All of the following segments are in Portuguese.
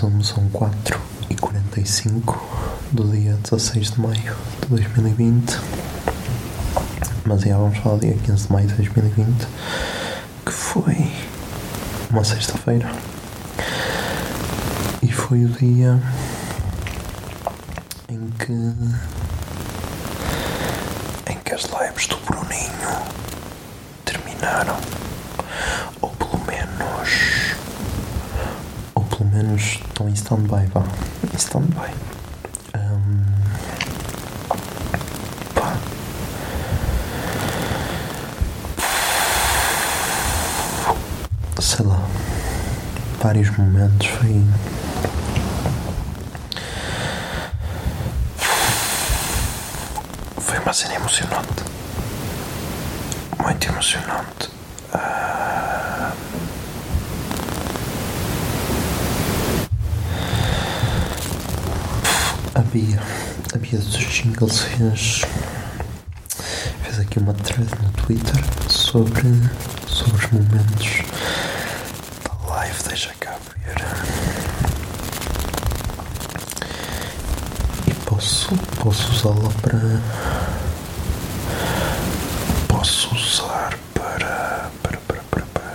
Zoom, são 4 e 45 do dia 16 de maio de 2020. Mas já vamos falar do dia 15 de maio de 2020, que foi uma sexta-feira. E foi o dia em que. em que as lives do Bruninho terminaram. Pelo menos estão em stand-by, vá. Em stand-by. Sei lá. Vários momentos foi. Foi uma cena emocionante. Muito emocionante. A Bia, a Bia dos Jingles fez, fez aqui uma thread no Twitter sobre, sobre os momentos da live. Deixa cá ver. E posso, posso usá-la para. Posso usar para. para, para, para, para.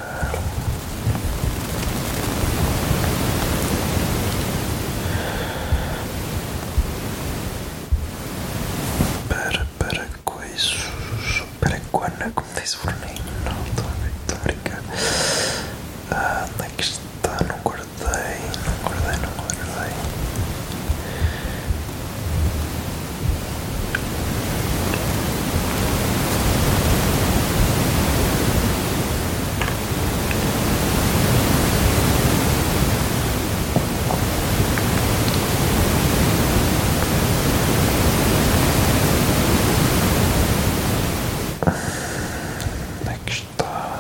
Para, para coisas. Para quando, como diz o Bruninho. Não, estou a brin- estou a brincar. Ah, onde é que está? Não guardei. Não guardei, não guardei. Onde é que está?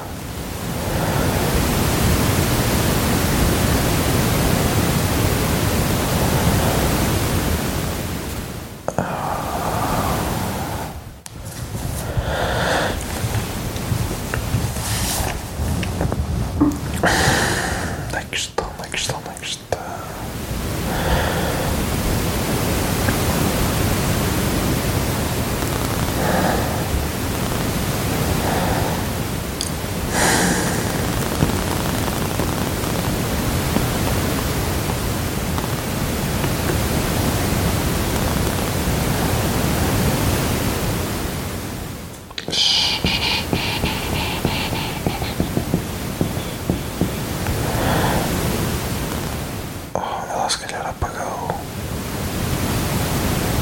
Onde é que está? Onde é que está? Onde é que está? Oh, ela se calhar apagou.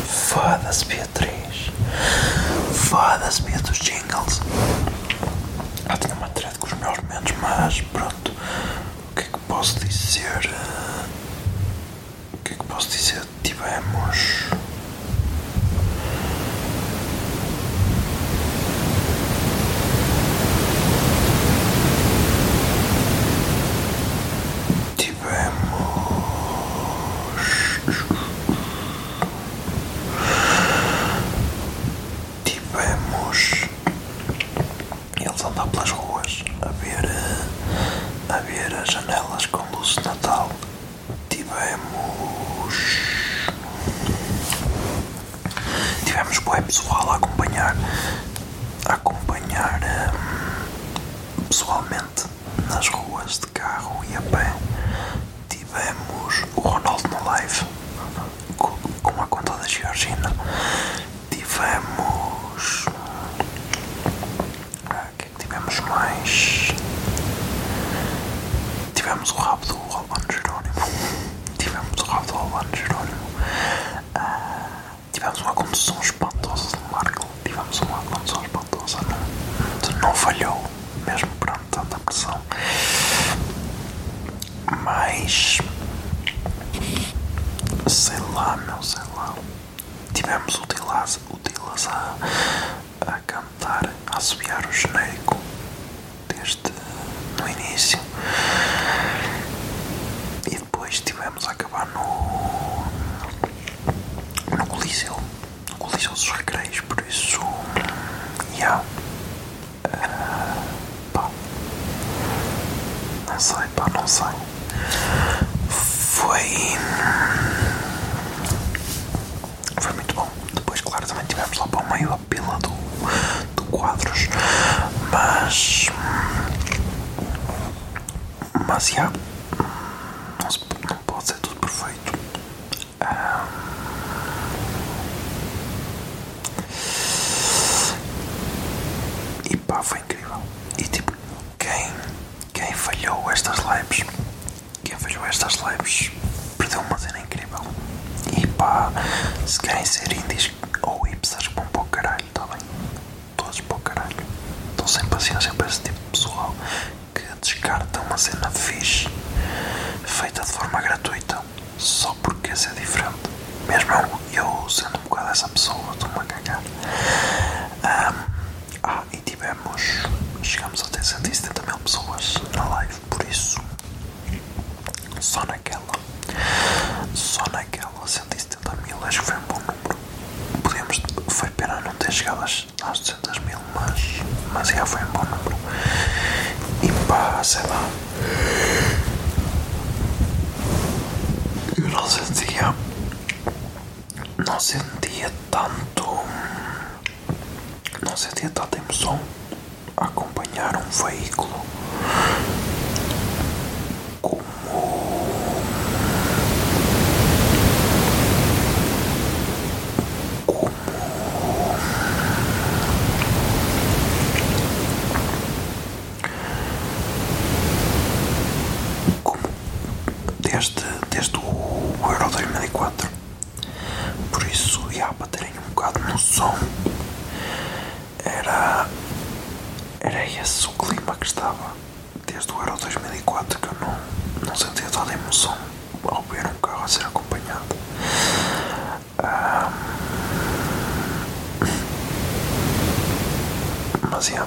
Foda-se, Beatriz. Foda-se, Beatriz Jingles. Ela tinha uma thread com os meus momentos, mas pronto. O que é que posso dizer? O que é que posso dizer? Tivemos. temos boa pessoal a acompanhar, a acompanhar hum, pessoalmente nas ruas de carro e a pé. Tivemos o Ronaldo no live com, a conta da Georgina. Tivemos. Ah, o que é que tivemos mais? Tivemos o rabo falhou, mesmo perante tanta pressão. Mas. Sei lá, meu, sei lá. Tivemos o Dilas, o a, a cantar, a assobiar o genérico desde no início. E depois tivemos a acabar no. no Coliseu. No Coliseu dos Recreios, por isso. Yeah. Ah, pá. Não sei, pá, não sei. Foi. Foi muito bom. Depois, claro, também tivemos lá para o meio a pila do, do quadros. Mas. Mas, já. Não, não pode ser tudo perfeito. E pá, foi incrível. E tipo, quem, quem falhou estas lives, quem falhou estas lives, perdeu uma cena incrível. E se querem ser indies ou hipsters, vão para o caralho, tá bem? Todos para o caralho. Estou sem paciência para esse tipo de pessoal que descarta uma cena fixe, feita de forma gratuita, só porque quer ser diferente. Mesmo eu, sendo um bocado essa pessoa, estou-me a cagar. Ahm, ah, e tivemos. Chegamos a ter 170 mil pessoas na live, por isso. Só naquela. Só naquela 170 mil, acho que foi um bom número. Podemos. Foi pena não ter chegado às, às 200 mil, mas. Mas já foi um bom número. E pá, sei lá. Eu não sentia. Não sentia tanto não sentia tanta emoção a acompanhar um veículo como como desde, desde o Euro 2004 por isso, já para terem um bocado de noção era era esse o clima que estava. Desde o Euro 2004 que eu não, não sentia toda emoção ao ver um carro a ser acompanhado. Ah, mas é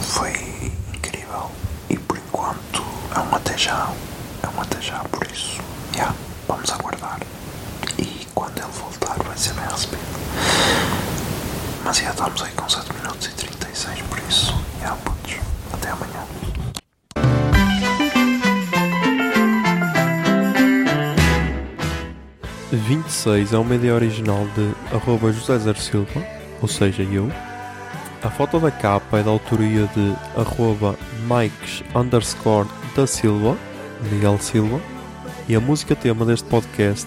foi incrível e por enquanto é um até já, é um até já, por isso, já, vamos aguardar e quando ele ser bem recebido. Mas já estamos aí com 7 minutos e 36, por isso, já, putos, até amanhã. A 26 é uma ideia original de arroba José Zer Silva, ou seja, eu. A foto da capa é da autoria de arroba Mikes underscore da Silva, Miguel Silva. E a música tema deste podcast